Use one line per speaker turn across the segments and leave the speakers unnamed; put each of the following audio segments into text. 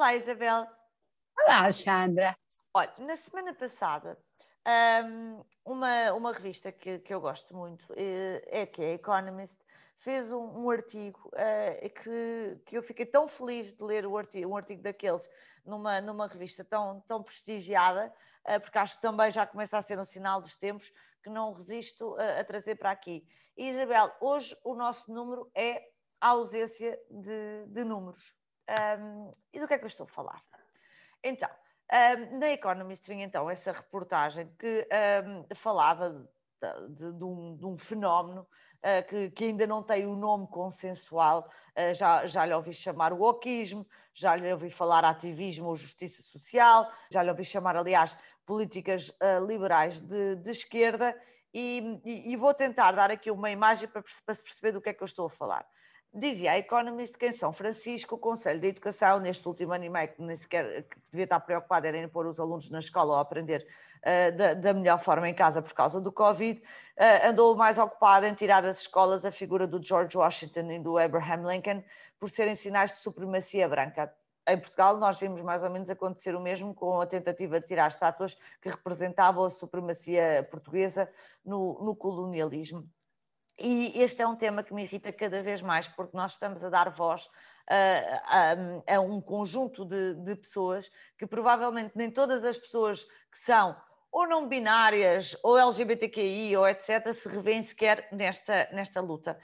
Olá, Isabel.
Olá, Alexandra.
Olha, na semana passada, uma, uma revista que, que eu gosto muito eh, é que é Economist, fez um, um artigo uh, que, que eu fiquei tão feliz de ler o artigo, um artigo daqueles numa, numa revista tão, tão prestigiada, uh, porque acho que também já começa a ser um sinal dos tempos que não resisto a, a trazer para aqui. E, Isabel, hoje o nosso número é a ausência de, de números. Um, e do que é que eu estou a falar? Então, um, na Economist vinha então essa reportagem que um, falava de, de, de, um, de um fenómeno uh, que, que, ainda não tem o um nome consensual, uh, já, já lhe ouvi chamar o oquismo, já lhe ouvi falar ativismo ou justiça social, já lhe ouvi chamar, aliás, políticas uh, liberais de, esquerda, e, e, e, vou tentar dar aqui uma imagem para, para se perceber do que é que eu estou a falar. Dizia a Economist que em São Francisco, o Conselho de Educação, neste último ano e meio, que nem sequer que devia estar preocupado era em pôr os alunos na escola ou aprender uh, da, da, melhor forma em casa por causa do Covid, uh, andou mais ocupado em tirar das escolas a figura do George Washington e do Abraham Lincoln por serem sinais de supremacia branca. Em Portugal, nós vimos mais ou menos acontecer o mesmo com a tentativa de tirar estátuas que representavam a supremacia portuguesa no, no colonialismo. E este é um tema que me irrita cada vez mais, porque nós estamos a dar voz a, a, a um conjunto de, de, pessoas que provavelmente nem todas as pessoas que são ou não binárias, ou LGBTQI, ou etc., se revêem sequer nesta, nesta luta.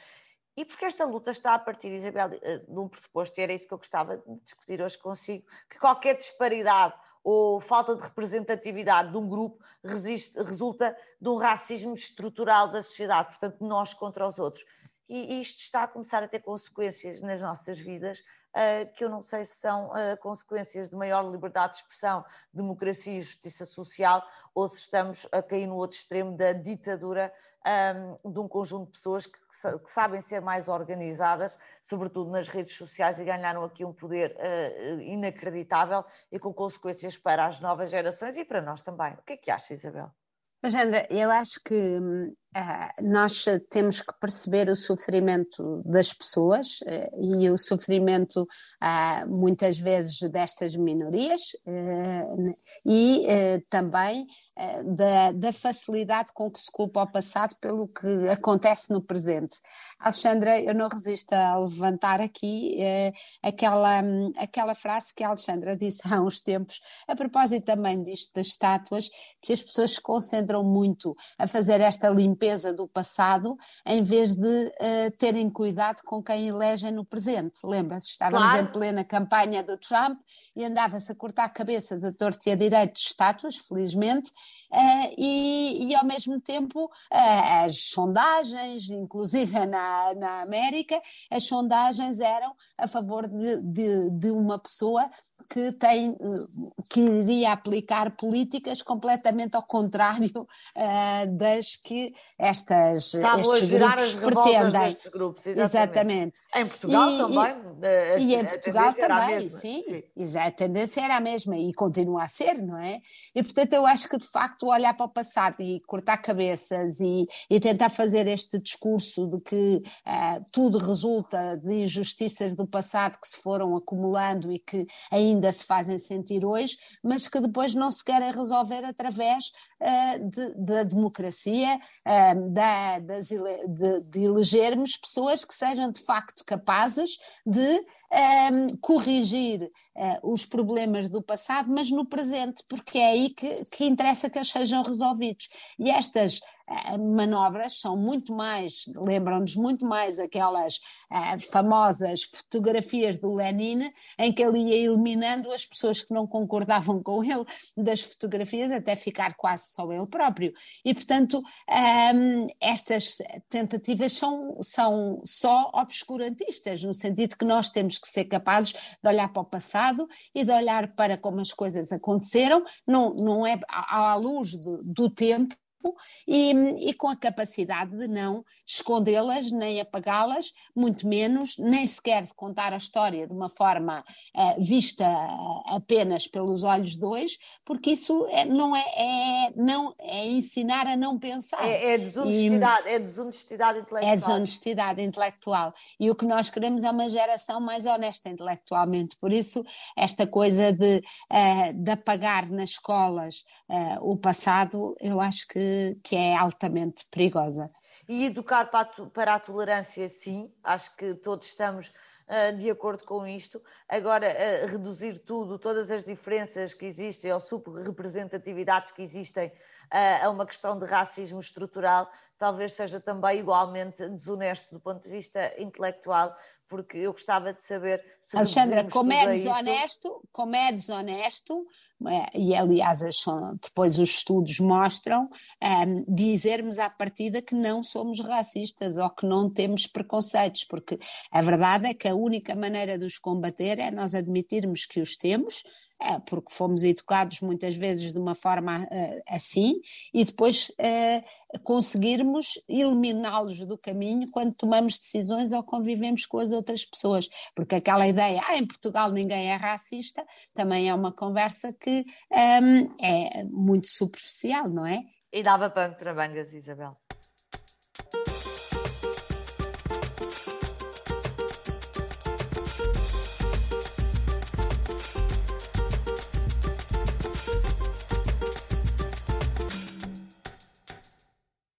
E porque esta luta está a partir, Isabel, de um pressuposto, e era isso que eu gostava de discutir hoje consigo, que qualquer disparidade ou falta de representatividade de um grupo resiste, resulta de um racismo estrutural da sociedade, portanto, nós contra os outros. E isto está a começar a ter consequências nas nossas vidas, uh, que eu não sei se são uh, consequências de maior liberdade de expressão, democracia e justiça social, ou se estamos a cair no outro extremo da ditadura um, de um conjunto de pessoas que, que, sabem ser mais organizadas, sobretudo nas redes sociais, e ganharam aqui um poder uh, inacreditável e com consequências para as novas gerações e para nós também. O que é que acha, Isabel?
Alexandra, eu acho que uh, nós temos que perceber o sofrimento das pessoas uh, e o sofrimento uh, muitas vezes destas minorias e também da, da, facilidade com que se culpa o passado pelo que acontece no presente. Alexandra, eu não resisto a levantar aqui aquela, aquela frase que a Alexandra disse há uns tempos, a propósito também disto das estátuas, que as pessoas se concentram muito a fazer esta limpeza do passado, em vez de uh, terem cuidado com quem elegem no presente. Lembra-se, estávamos claro. em plena campanha do Trump e andava-se a cortar cabeças a torto e a direito de estátuas, felizmente, uh, e, e, ao mesmo tempo uh, as sondagens, inclusive na, na América, as sondagens eram a favor de, de, de uma pessoa que tem que iria aplicar políticas completamente ao contrário uh, das que estas
Estavam estes a grupos pretendem.
Grupos, exatamente. exatamente.
Em Portugal e, também.
E, e em Portugal também, sim, sim. a tendência era a mesma e continua a ser, não é? E portanto eu acho que de facto olhar para o passado e cortar cabeças e, e tentar fazer este discurso de que uh, tudo resulta de injustiças do passado que se foram acumulando e que ainda ainda se fazem sentir hoje, mas que depois não se querem resolver através uh, de, da democracia, uh, da, das, de, de, elegermos pessoas que sejam de facto capazes de um, eh, corrigir uh, os problemas do passado, mas no presente, porque é aí que, que interessa que eles sejam resolvidos. E estas manobras são muito mais, lembram-nos muito mais aquelas uh, famosas fotografias do Lenin, em que ele ia eliminando as pessoas que não concordavam com ele das fotografias, até ficar quase só ele próprio. E, portanto, ehm, estas tentativas são, são só obscurantistas, no sentido que nós temos que ser capazes de olhar para o passado e de olhar para como as coisas aconteceram, não, não é à luz do, do tempo tempo e, e com a capacidade de não escondê-las, nem apagá-las, muito menos, nem sequer de contar a história de uma forma uh, vista apenas pelos olhos hoje, porque isso é, não é, é, não, é ensinar a não pensar.
É, é desonestidade, e, é desonestidade intelectual.
É desonestidade intelectual. E o que nós queremos é uma geração mais honesta intelectualmente. Por isso, esta coisa de, uh, de apagar nas escolas uh, o passado, eu acho que, que é altamente perigosa.
E educar para a, para a tolerância, sim, acho que todos estamos uh, de acordo com isto. Agora, uh, reduzir tudo, todas as diferenças que existem ou subrepresentatividades que existem a uma questão de racismo estrutural, talvez seja também igualmente desonesto do ponto de vista intelectual, porque eu gostava de saber
se Alexandra, como é desonesto, isso... como é desonesto, é, e aliás depois os estudos mostram, um, dizermos à partida que não somos racistas ou que não temos preconceitos, porque a verdade é que a única maneira de os combater é nós admitirmos que os temos, é, porque fomos educados muitas vezes de uma forma uh, assim, e depois uh, conseguirmos eliminá-los do caminho quando tomamos decisões ou convivemos com as outras pessoas, porque aquela ideia, ah, em Portugal ninguém é racista, também é uma conversa que um, é muito superficial, não é?
E dava pano para mangas, Isabel.